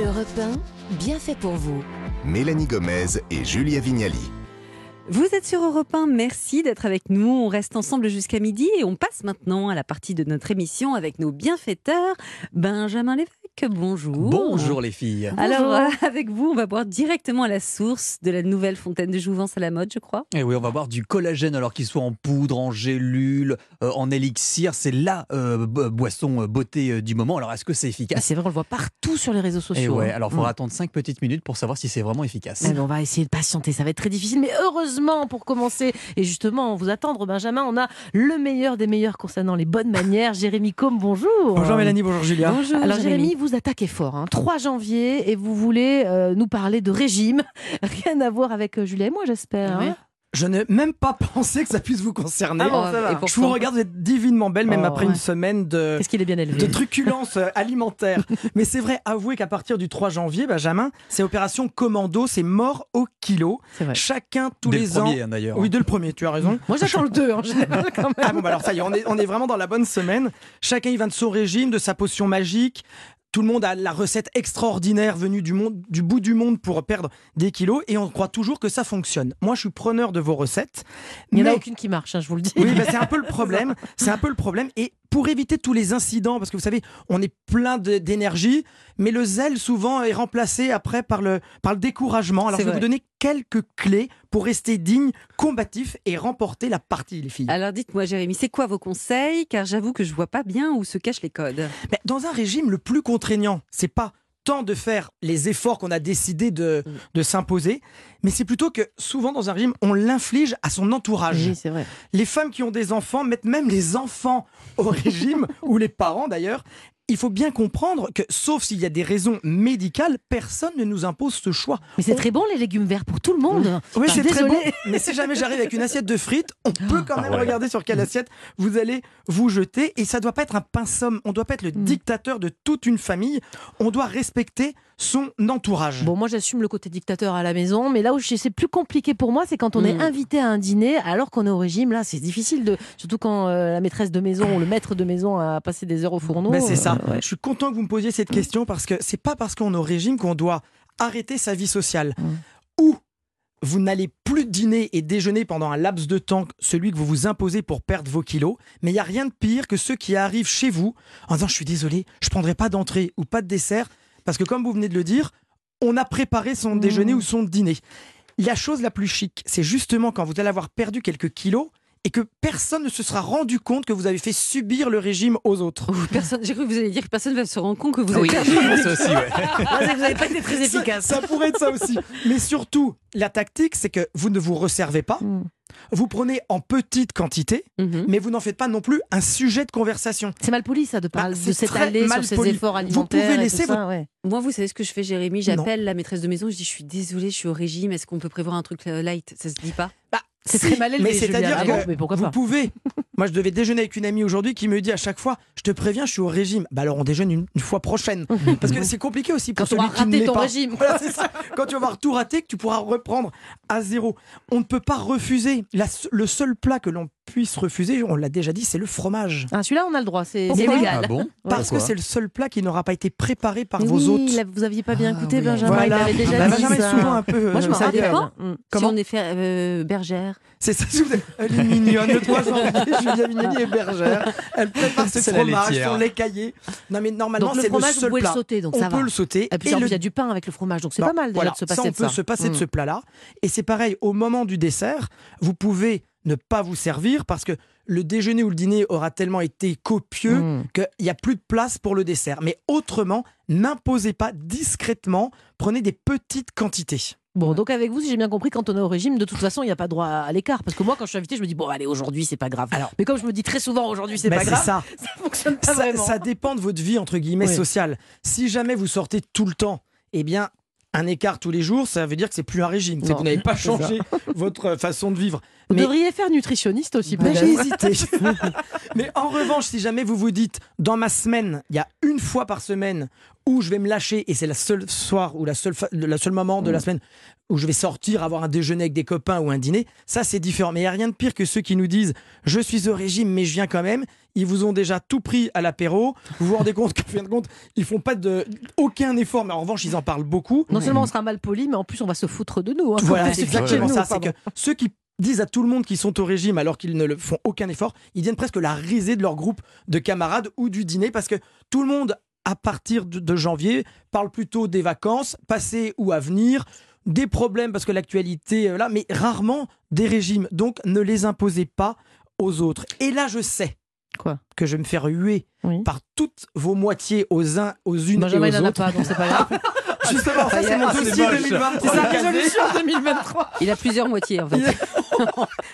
Europe 1, bien fait pour vous. Mélanie Gomez et Julia Vignali. Vous êtes sur Europe 1, merci d'être avec nous. On reste ensemble jusqu'à midi et on passe maintenant à la partie de notre émission avec nos bienfaiteurs. Benjamin Lévesque, bonjour. Bonjour les filles. Alors, euh, avec vous, on va boire directement à la source de la nouvelle fontaine de Jouvence à la mode, je crois. Et Eh oui, on va boire du collagène, alors qu'il soit en poudre, en gélule, euh, en élixir. C'est la euh, bo- boisson beauté euh, du moment. Alors, est-ce que c'est efficace? C'est vrai, on le voit partout sur les réseaux Et sociaux. ouais, hein. alors il faudra attendre 5 petites minutes pour savoir si c'est vraiment efficace. Mais on va essayer de patienter, ça va être très difficile. Mais heureusement, pour commencer, et justement, vous attendre, Benjamin, on a le meilleur des meilleurs concernant les bonnes manières. Jérémy Combe, bonjour. Bonjour Mélanie, bonjour Julia. Bonjour, Alors Jérémy, vous attaquez fort, hein. 3 janvier, et vous voulez euh, nous parler de régime. Rien à voir avec euh, Julia et moi, j'espère. hein. Je n'ai même pas pensé que ça puisse vous concerner. Ah bon, ça va. Et je vous regarde, vous êtes divinement belle, même Oh, après ouais. une semaine de, Qu'est-ce qu'il est bien élevé. de truculence euh, alimentaire. Mais c'est vrai, avouez qu'à partir du 3 janvier, Benjamin, c'est opération commando, c'est mort au kilo. Chacun tous Dès les le ans. premier, hein, d'ailleurs. Oui, dès le premier, tu as raison. Moi, j'attends le 2 en général quand même. Ah bon, bah alors ça y est, on est, on est vraiment dans la bonne semaine. Chacun y va de son régime, de sa potion magique. Tout le monde a la recette extraordinaire venue du, monde, du bout du monde pour perdre des kilos et on croit toujours que ça fonctionne. Moi, je suis preneur de vos recettes. Il n'y en a aucune qui marche, hein, je vous le dis. Oui, bah, c'est un peu le problème. C'est un peu le problème. Et pour éviter tous les incidents, parce que vous savez, on est plein d'énergie, mais le zèle souvent est remplacé après par le, par le découragement. Alors je vais vrai. vous donner quelques clés pour rester digne, combatif et remporter la partie, les filles. Alors dites-moi, Jérémy, c'est quoi vos conseils? Car j'avoue que je vois pas bien où se cachent les codes. Mais dans un régime le plus contraignant, c'est pas tant de faire les efforts qu'on a décidé de, Mm. de s'imposer, mais c'est plutôt que souvent dans un régime, on l'inflige à son entourage. Oui, c'est vrai. Les femmes qui ont des enfants mettent même les enfants au régime, ou les parents d'ailleurs. Il faut bien comprendre que, sauf s'il y a des raisons médicales, personne ne nous impose ce choix. Mais c'est très bon les légumes verts pour tout le monde. Oui, c'est très bon. Mais si jamais j'arrive avec une assiette de frites, on peut quand même Ah ouais. regarder sur quelle assiette vous allez vous jeter. Et ça doit pas être un pinsomme. On doit pas être le Mm. dictateur de toute une famille. On doit respecter son entourage. Bon, moi j'assume le côté dictateur à la maison, mais là où c'est plus compliqué pour moi, c'est quand on est Mm. invité à un dîner alors qu'on est au régime. Là, c'est difficile de, surtout quand euh, la maîtresse de maison ou le maître de maison a passé des heures au fourneau. Ben, c'est ça. Euh, ouais. Je suis content que vous me posiez cette question parce que c'est pas parce qu'on est au régime qu'on doit arrêter sa vie sociale. Mm. Ou vous n'allez plus dîner et déjeuner pendant un laps de temps, celui que vous vous imposez pour perdre vos kilos. Mais il y a rien de pire que ceux qui arrivent chez vous en disant je suis désolé, je prendrai pas d'entrée ou pas de dessert parce que comme vous venez de le dire, on a préparé son Mm. déjeuner ou son dîner. La chose la plus chic, c'est justement quand vous allez avoir perdu quelques kilos et que personne ne se sera rendu compte que vous avez fait subir le régime aux autres. Personne, j'ai cru que vous alliez dire que personne ne va se rendre compte que vous êtes oui, perdu. ça aussi, ouais. C'est que vous n'avez pas été très Ça- efficace. Ça, pourrait être ça aussi. Mais surtout, la tactique, c'est que vous ne vous resservez pas. Mm. Vous prenez en petite quantité, Mhm. mais vous n'en faites pas non plus un sujet de conversation. C'est mal poli ça de Bah, parler c'est de s'étaler mal sur ses poli. efforts Vous alimentaires. pouvez et laisser ça, ouais. Moi, vous savez ce que je fais, Jérémy? J'appelle la maîtresse de maison, je dis je suis désolée, je suis au régime, est-ce qu'on peut prévoir un truc euh, light? Ça se dit pas C'est Si, très mal élevé. Mais c'est-à-dire. Ah que bon, mais pourquoi vous pas pouvez. Moi, je devais déjeuner avec une amie aujourd'hui qui me dit à chaque fois Je te préviens, je suis au régime. Bah alors, on déjeune une, une fois prochaine. Parce que c'est compliqué aussi pour Quand celui qui ne rater l'est ton pas. régime. Voilà, c'est ça. Quand tu vas avoir tout raté, que tu pourras reprendre à zéro. On ne peut pas refuser. La- le seul plat que l'on puisse refuser, on l'a déjà dit, c'est le fromage. Ah, celui-là, on a le droit, c'est légal. Ah bon Parce que c'est le seul plat qui n'aura pas été préparé par Mais vos oui, hôtes. là, vous aviez pas bien Ah écouté, oui. Benjamin. Voilà. Il avait déjà Bah, dit Benjamin ça. est souvent un peu. Moi, je euh, me ça rappelle. Mm. Comment Si on est fait euh, bergère. C'est ça, elle est mignonne, le 3 janvier, Julia Vignali est bergère. Elle prépare ses fromages, son lait caillé. Non mais normalement, c'est le fromage, vous seul pouvez le plat. sauter, donc on ça peut va. le sauter. Et puis il y a du pain avec le fromage, donc c'est pas mal déjà voilà, de se passer ça, on de peut se passer de ce plat-là. Et c'est pareil, au moment du dessert, vous pouvez ne pas vous servir parce que le déjeuner ou le dîner aura tellement été copieux Mm. qu'il n'y a plus de place pour le dessert. Mais autrement, n'imposez pas discrètement, prenez des petites quantités. Bon, donc avec vous, si j'ai bien compris, quand on est au régime, de toute façon, il n'y a pas droit à l'écart. Parce que moi, quand je suis invité, je me dis, bon, allez, aujourd'hui, c'est pas grave. Alors- Mais comme je me dis très souvent, aujourd'hui, c'est Ben, pas grave, ça. ça fonctionne pas ça, vraiment. ça dépend de votre vie entre guillemets Oui. sociale. Si jamais vous sortez tout le temps, eh bien un écart tous les jours, ça veut dire que c'est plus un régime, c'est que Non, vous n'avez pas changé votre façon de vivre. Vous Mais- devriez faire nutritionniste aussi, peut-être. j'ai hésité. Mais en revanche, si jamais vous vous dites dans ma semaine, il y a une fois par semaine où je vais me lâcher et c'est la seule soir ou la seule, fa- le seul moment de la semaine où je vais sortir, avoir un déjeuner avec des copains ou un dîner, ça c'est différent. Mais il n'y a rien de pire que ceux qui nous disent je suis au régime mais je viens quand même. Ils vous ont déjà tout pris à l'apéro. Vous vous rendez compte qu'en fin de compte, ils font pas de aucun effort, mais en revanche ils en parlent beaucoup. Non seulement on sera mal poli, mais en plus on va se foutre de nous. hein. Voilà, c'est exactement nous, ça. C'est que ceux qui disent à tout le monde qu'ils sont au régime alors qu'ils ne le font aucun effort, ils viennent presque la risée de leur groupe de camarades ou du dîner parce que tout le monde, à partir de, janvier, parle plutôt des vacances, passées ou à venir, des problèmes parce que l'actualité, là, mais rarement des régimes. Donc ne les imposez pas aux autres. Et là, je sais Quoi? que je vais me faire huer Oui. par toutes vos moitiés aux uns, aux unes Benjamin, et il aux n'en a autres. pas, donc c'est pas grave. Justement, ça c'est mon Ah, c'est dossier moche. 2023. C'est sa casé. résolution 2023. Il a plusieurs moitiés en fait.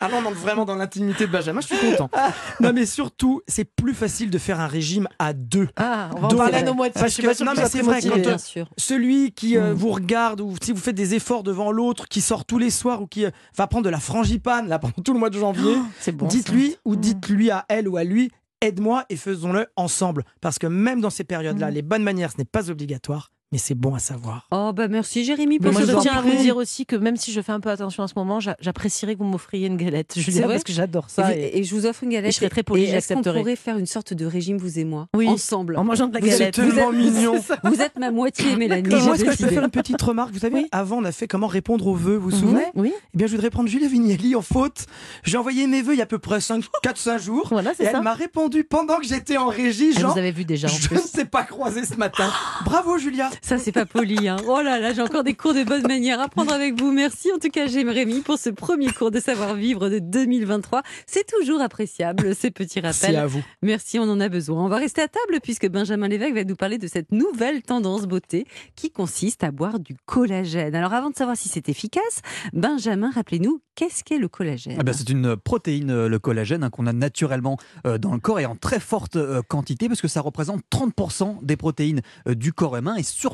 Ah non, on entre vraiment dans l'intimité de Benjamin, je suis content. Non, mais surtout, c'est plus facile de faire un régime à deux. Ah, on va en parler à nos moitiés. Parce que- non, mais c'est vrai, motivé. quand, euh, bien sûr. Celui qui euh, Mm. vous regarde ou si vous faites des efforts devant l'autre, qui sort tous les soirs ou qui euh, va prendre de la frangipane là pendant tout le mois de janvier, bon. dites-lui ou Mm. dites-lui à elle ou à lui, aide-moi et faisons-le ensemble. Parce que même dans ces période-là, Mm. les bonnes manières, ce n'est pas obligatoire, mais c'est bon à savoir. Oh bah merci Jérémy pour ce je tiens à vous dire aussi que même si je fais un peu attention en ce moment, j'a- j'apprécierais que vous m'offriez une galette, C'est Julien, vrai parce que j'adore ça. vous- Et... et je vous offre une galette. Et je serais très polie, j'accepterai. pourrait faire une sorte de régime, vous et moi, Oui. ensemble En mangeant de la Vous êtes galette. tellement êtes- mignon. Vous êtes ma moitié, Mélanie. Et moi, j'ai est-ce que je peux faire une petite remarque Vous savez, Oui. avant, on a fait comment répondre aux vœux, vous vous Mhm. souvenez Oui, Eh bien, je voudrais prendre Julia Vignali en faute. J'ai envoyé mes vœux il y a à peu près 4-5 jours. voilà, Et c'est elle ça. m'a répondu pendant que j'étais en régie, Elle genre, vous avez vu déjà je ne sais pas croiser ce matin. Bravo, Julia. Ça, c'est pas poli. Hein. Oh là là, j'ai encore des cours de bonne manière à prendre avec vous. Merci en tout cas, j'aime Rémi, pour ce premier cours de savoir-vivre de 2023. C'est toujours appréciable, ces petits rappels. à vous. Merci, on en a besoin. On va rester à table puisque Benjamin Lévesque va nous parler de cette nouvelle tendance beauté qui consiste à boire du collagène. Alors avant de savoir si c'est efficace, Benjamin, rappelez-nous, qu'est-ce qu'est le collagène? Ah ben, c'est une protéine, euh, le collagène, hein, qu'on a naturellement euh, dans le corps et en très forte euh, quantité parce que ça représente 30% des protéines euh, du corps humain et surtout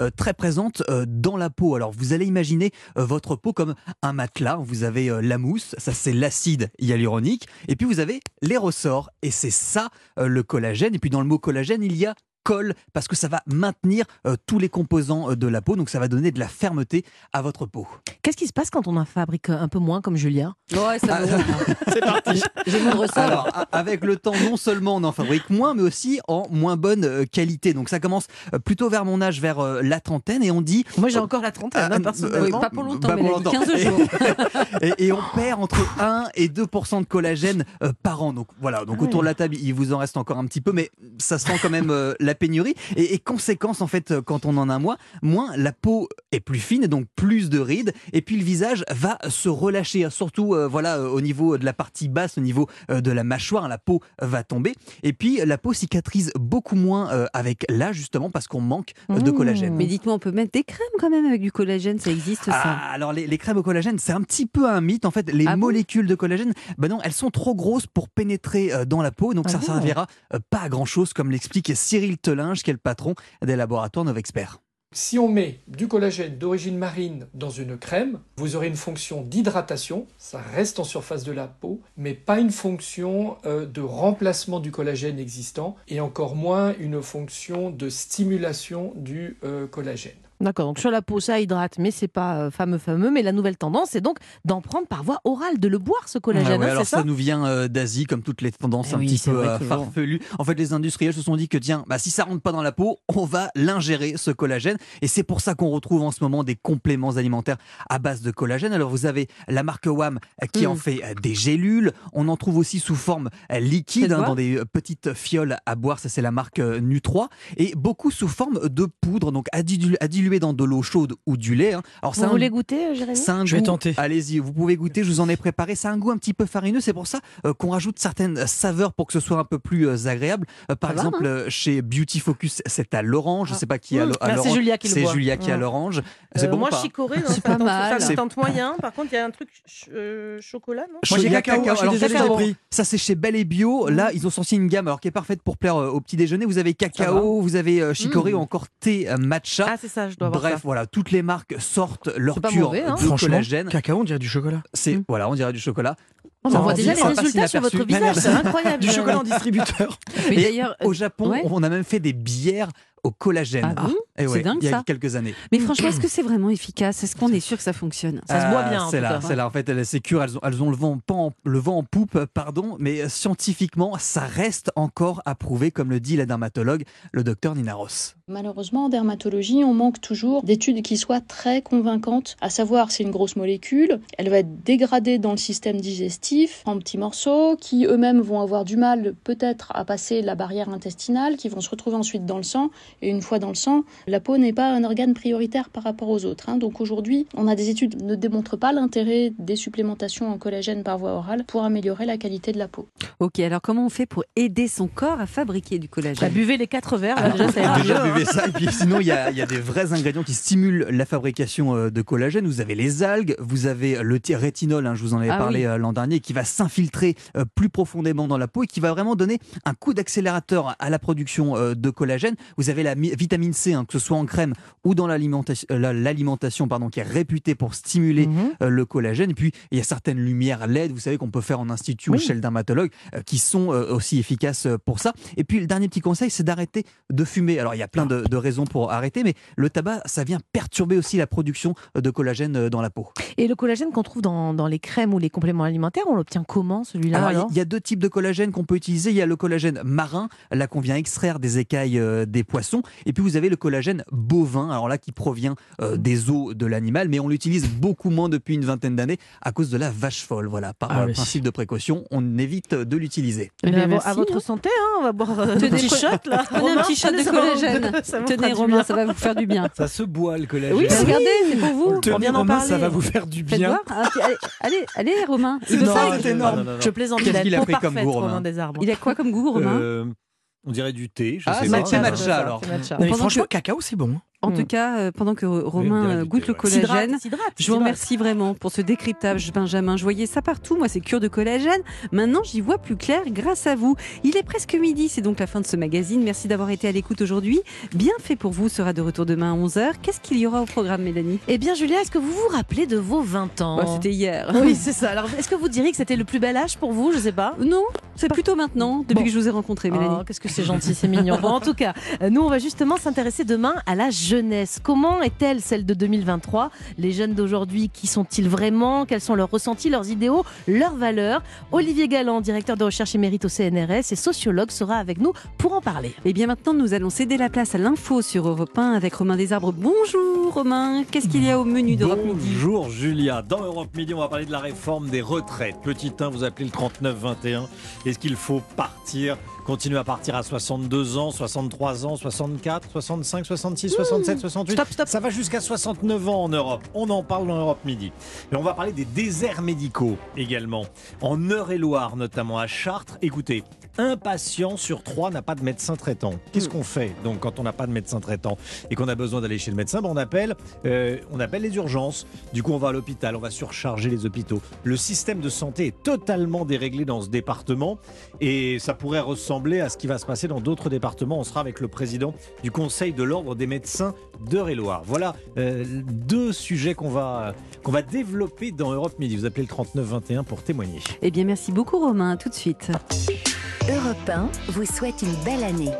euh, très présente euh, dans la peau. Alors vous allez imaginer euh, votre peau comme un matelas. Vous avez la mousse, ça c'est l'acide hyaluronique, et puis vous avez les ressorts et c'est ça le collagène. Et puis dans le mot collagène, il y a colle parce que ça va maintenir euh, tous les composants euh, de la peau, donc ça va donner de la fermeté à votre peau. Qu'est-ce qui se passe quand on en fabrique un peu moins comme Julien? Ouais, ça me C'est parti. J'ai mon ressort. Alors, a- avec le temps, non seulement on en fabrique moins, mais aussi en moins bonne euh, qualité. Donc ça commence euh, plutôt vers mon âge, vers euh, la trentaine, et on dit... Moi j'ai encore la trentaine, Ah, hein, euh, personnellement. Oui, pas pour longtemps, Pas pour Mélanie, longtemps. 15 jours. et, et on perd entre 1 et 2% de collagène euh, par an. Donc voilà, donc Ah autour de la table, il vous en reste encore un petit peu, mais ça sent quand même euh, la pénurie. Et, et conséquence, en fait, quand on en a moins, moins la peau est plus fine, donc plus de rides, et puis le visage va se relâcher, surtout euh, voilà euh, au niveau de la partie basse, au niveau euh, de la mâchoire, la peau va tomber, et puis la peau cicatrise beaucoup moins avec l'âge justement parce qu'on manque de Mmh. collagène. Mais dites-moi, on peut mettre des crèmes quand même avec du collagène, ça existe ça Ah, alors les, les crèmes au collagène, c'est un petit peu un mythe. En fait, les Ah bon molécules de collagène, ben non, elles sont trop grosses pour pénétrer dans la peau, donc Ah ça bon servira pas à grand chose, comme l'explique Cyril Telinge, qui est le patron des laboratoires Novexpert. Si on met du collagène d'origine marine dans une crème, vous aurez une fonction d'hydratation, ça reste en surface de la peau, mais pas une fonction euh, de remplacement du collagène existant, et encore moins une fonction de stimulation du euh, collagène. D'accord, donc sur la peau, ça hydrate, mais c'est pas euh, fameux, fameux. Mais la nouvelle tendance, c'est donc d'en prendre par voie orale, de le boire, ce collagène, Ah ouais, hein, alors ça, nous vient euh, d'Asie, comme toutes les tendances Eh un oui, petit peu vrai, euh, farfelues. En fait, les industriels se sont dit que tiens, bah, si ça rentre pas dans la peau, on va l'ingérer ce collagène. Et c'est pour ça qu'on retrouve en ce moment des compléments alimentaires à base de collagène. Alors vous avez la marque WAM qui Mm. en fait euh, des gélules. On en trouve aussi sous forme liquide, hein, dans des petites fioles à boire. Ça c'est la marque Nu3 et beaucoup sous forme de poudre, donc à diluer, dans de l'eau chaude ou du lait. hein. Alors Vous ça a un voulez goûter, euh, Jérémy? un Je vais tenter. Allez-y, vous pouvez goûter, je vous en ai préparé. C'est un goût un petit peu farineux, c'est pour ça euh, qu'on rajoute certaines saveurs pour que ce soit un peu plus euh, agréable. Euh, par Ça va, exemple, euh, chez Beauty Focus, c'est à l'orange. Je sais pas qui a Mmh. l'o- à Ah, c'est l'orange. Julia qui C'est. Julia qui a Mmh. l'orange. C'est Euh, bon moi, pas? chicorée, non, C'est ça pas tente- mal. Ça tente moyen. Par contre, il y a un truc ch- euh, chocolat, non? Moi, j'ai Il y a cacao. Ça, c'est chez Belle et Bio. Là, ils ont sorti une gamme alors qui est parfaite pour plaire euh, au petit déjeuner. Vous avez cacao, vous avez euh, chicorée Mmh. ou encore thé euh, matcha. Ah, c'est ça, je dois avoir Bref, ça. voilà, toutes les marques sortent leur cure mauvais, hein. de Franchement, collagène. cacao, on dirait du chocolat. C'est Mm. voilà, on dirait du chocolat. On Ça voit déjà les résultats sur votre visage, c'est incroyable. Du chocolat en distributeur. Mais d'ailleurs, Au Japon, ouais. on a même fait des bières au collagène. Ah bon Eh C'est ouais, dingue, il y a ça. quelques années. mais franchement, est-ce que c'est vraiment efficace? Est-ce qu'on est sûr que ça fonctionne? Ça se boit Euh, bien, en C'est là, c'est là. En fait, elles sécures, elles ont, elles ont le, vent, pas en, le vent en poupe, pardon, mais euh, scientifiquement, ça reste encore à prouver, comme le dit la dermatologue, le docteur Nina Ross. Malheureusement, en dermatologie, on manque toujours d'études qui soient très convaincantes, à savoir c'est une grosse molécule, elle va être dégradée dans le système digestif en petits morceaux, qui eux-mêmes vont avoir du mal peut-être à passer la barrière intestinale, qui vont se retrouver ensuite dans le sang, et une fois dans le sang, la peau n'est pas un organe prioritaire par rapport aux autres. hein. Donc aujourd'hui, on a des études qui ne démontrent pas l'intérêt des supplémentations en collagène par voie orale pour améliorer la qualité de la peau. Ok, alors comment on fait pour aider son corps à fabriquer du Bah, collagène buvez les quatre verres, là, Alors, déjà, ça ira déjà, hein. buvez ça. Et puis sinon, il y a, il y a des vrais ingrédients qui stimulent la fabrication euh, de collagène. Vous avez les algues, vous avez le rétinol, hein, je vous en avais Ah parlé oui. euh, l'an dernier, qui va s'infiltrer euh, plus profondément dans la peau et qui va vraiment donner un coup d'accélérateur à la production euh, de collagène. Vous avez la mi- vitamine C, hein, que ce soit en crème ou dans l'alimenta- euh, l'alimentation, pardon, qui est réputée pour stimuler Mhm. le collagène. Et puis, il y a certaines lumières LED, vous savez, qu'on peut faire en institut ou chez le dermatologue, qui sont aussi efficaces pour ça. Et puis, le dernier petit conseil, c'est d'arrêter de fumer. Alors, il y a plein de, de raisons pour arrêter, mais le tabac, ça vient perturber aussi la production de collagène dans la peau. Et le collagène qu'on trouve dans, dans les crèmes ou les compléments alimentaires, on l'obtient comment celui-là il y- a deux types de collagène qu'on peut utiliser. Il y a le collagène marin, là qu'on vient extraire des écailles euh, des poissons. Et puis vous avez le collagène bovin, alors là qui provient euh, des os de l'animal, mais on l'utilise beaucoup moins depuis une vingtaine d'années à cause de la vache folle. Voilà, par Ah euh, oui. principe de précaution, on évite de l'utiliser. Eh Eh bien, à votre hein. santé, hein, on va boire euh, Tenez, un petit shot là. Prenez un petit shot de collagène. ça Tenez Romain, ça va vous faire du bien. Ça se boit le collagène. Oui, regardez, c'est pour vous. On vient Romain, parler. ça va vous faire du bien. Ah, allez, allez, allez, Romain. Il C'est veut non, énorme. Non, non. Je plaisante, Qu'est-ce il a qu'il une a peau pris comme parfaite, goût, Romain Romain des arbres. Il a quoi comme goût, Romain Euh, on dirait du thé, je Ah, sais c'est pas. matcha, alors. c'est matcha. Non, mais Pendant franchement, que- cacao, c'est bon. En Hmm. tout cas, euh, pendant que Romain euh, goûte le ouais. collagène, S'hydrate, s'hydrate, Je vous s'hydrate. remercie vraiment pour ce décryptage Benjamin. Je voyais ça partout, moi c'est cure de collagène. Maintenant j'y vois plus clair grâce à vous. Il est presque midi, c'est donc la fin de ce magazine. Merci d'avoir été à l'écoute aujourd'hui. Bien fait pour vous sera de retour demain à 11h. Qu'est-ce qu'il y aura au programme Mélanie? Eh bien, Julia, est-ce que vous vous rappelez de vos 20 ans? Bah, C'était hier. Oui, c'est ça. Alors, est-ce que vous diriez que c'était le plus bel âge pour vous? Je sais pas. Non, c'est plutôt maintenant, depuis Bon. que je vous ai rencontré Mélanie. Oh, qu'est-ce que c'est gentil, c'est mignon. Bon, en tout cas, nous, on va justement s'intéresser demain à la jeunesse. Comment est-elle celle de 2023 Les jeunes d'aujourd'hui, qui sont-ils vraiment? Quels sont leurs ressentis, leurs idéaux, leurs valeurs? Olivier Galland, directeur de recherche émérite au CNRS et sociologue, sera avec nous pour en parler. Et bien maintenant, nous allons céder la place à l'info sur Europe 1 avec Romain Desarbres. Bonjour Romain, qu'est-ce qu'il y a au menu d'Europe Midi? Bonjour Julia. Dans Europe Midi, on va parler de la réforme des retraites. Petit 1, vous appelez le 39-21. Est-ce qu'il faut partir, continuer à partir à 62 ans, 63 ans, 64, 65, 66, 67, 68 Stop, stop. Ça va jusqu'à 69 ans en Europe. On en parle dans Europe Midi. Et on va parler des déserts médicaux également. En Eure-et-Loire, notamment à Chartres. Écoutez, un patient sur trois n'a pas de médecin traitant. Qu'est-ce qu'on fait donc quand on n'a pas de médecin traitant et qu'on a besoin d'aller chez le médecin? Ben, on, appelle, euh, on appelle les urgences. Du coup, on va à l'hôpital, on va surcharger les hôpitaux. Le système de santé est totalement déréglé dans ce département et ça pourrait ressembler à ce qui va se passer dans d'autres départements. On sera avec le président du Conseil de l'Ordre des médecins d'Eure-et-Loire. Voilà euh, deux sujets qu'on va, qu'on va développer dans Europe Midi. Vous appelez le 3921 pour témoigner. Eh bien merci beaucoup Romain, à tout de suite. Europe 1 vous souhaite une belle année.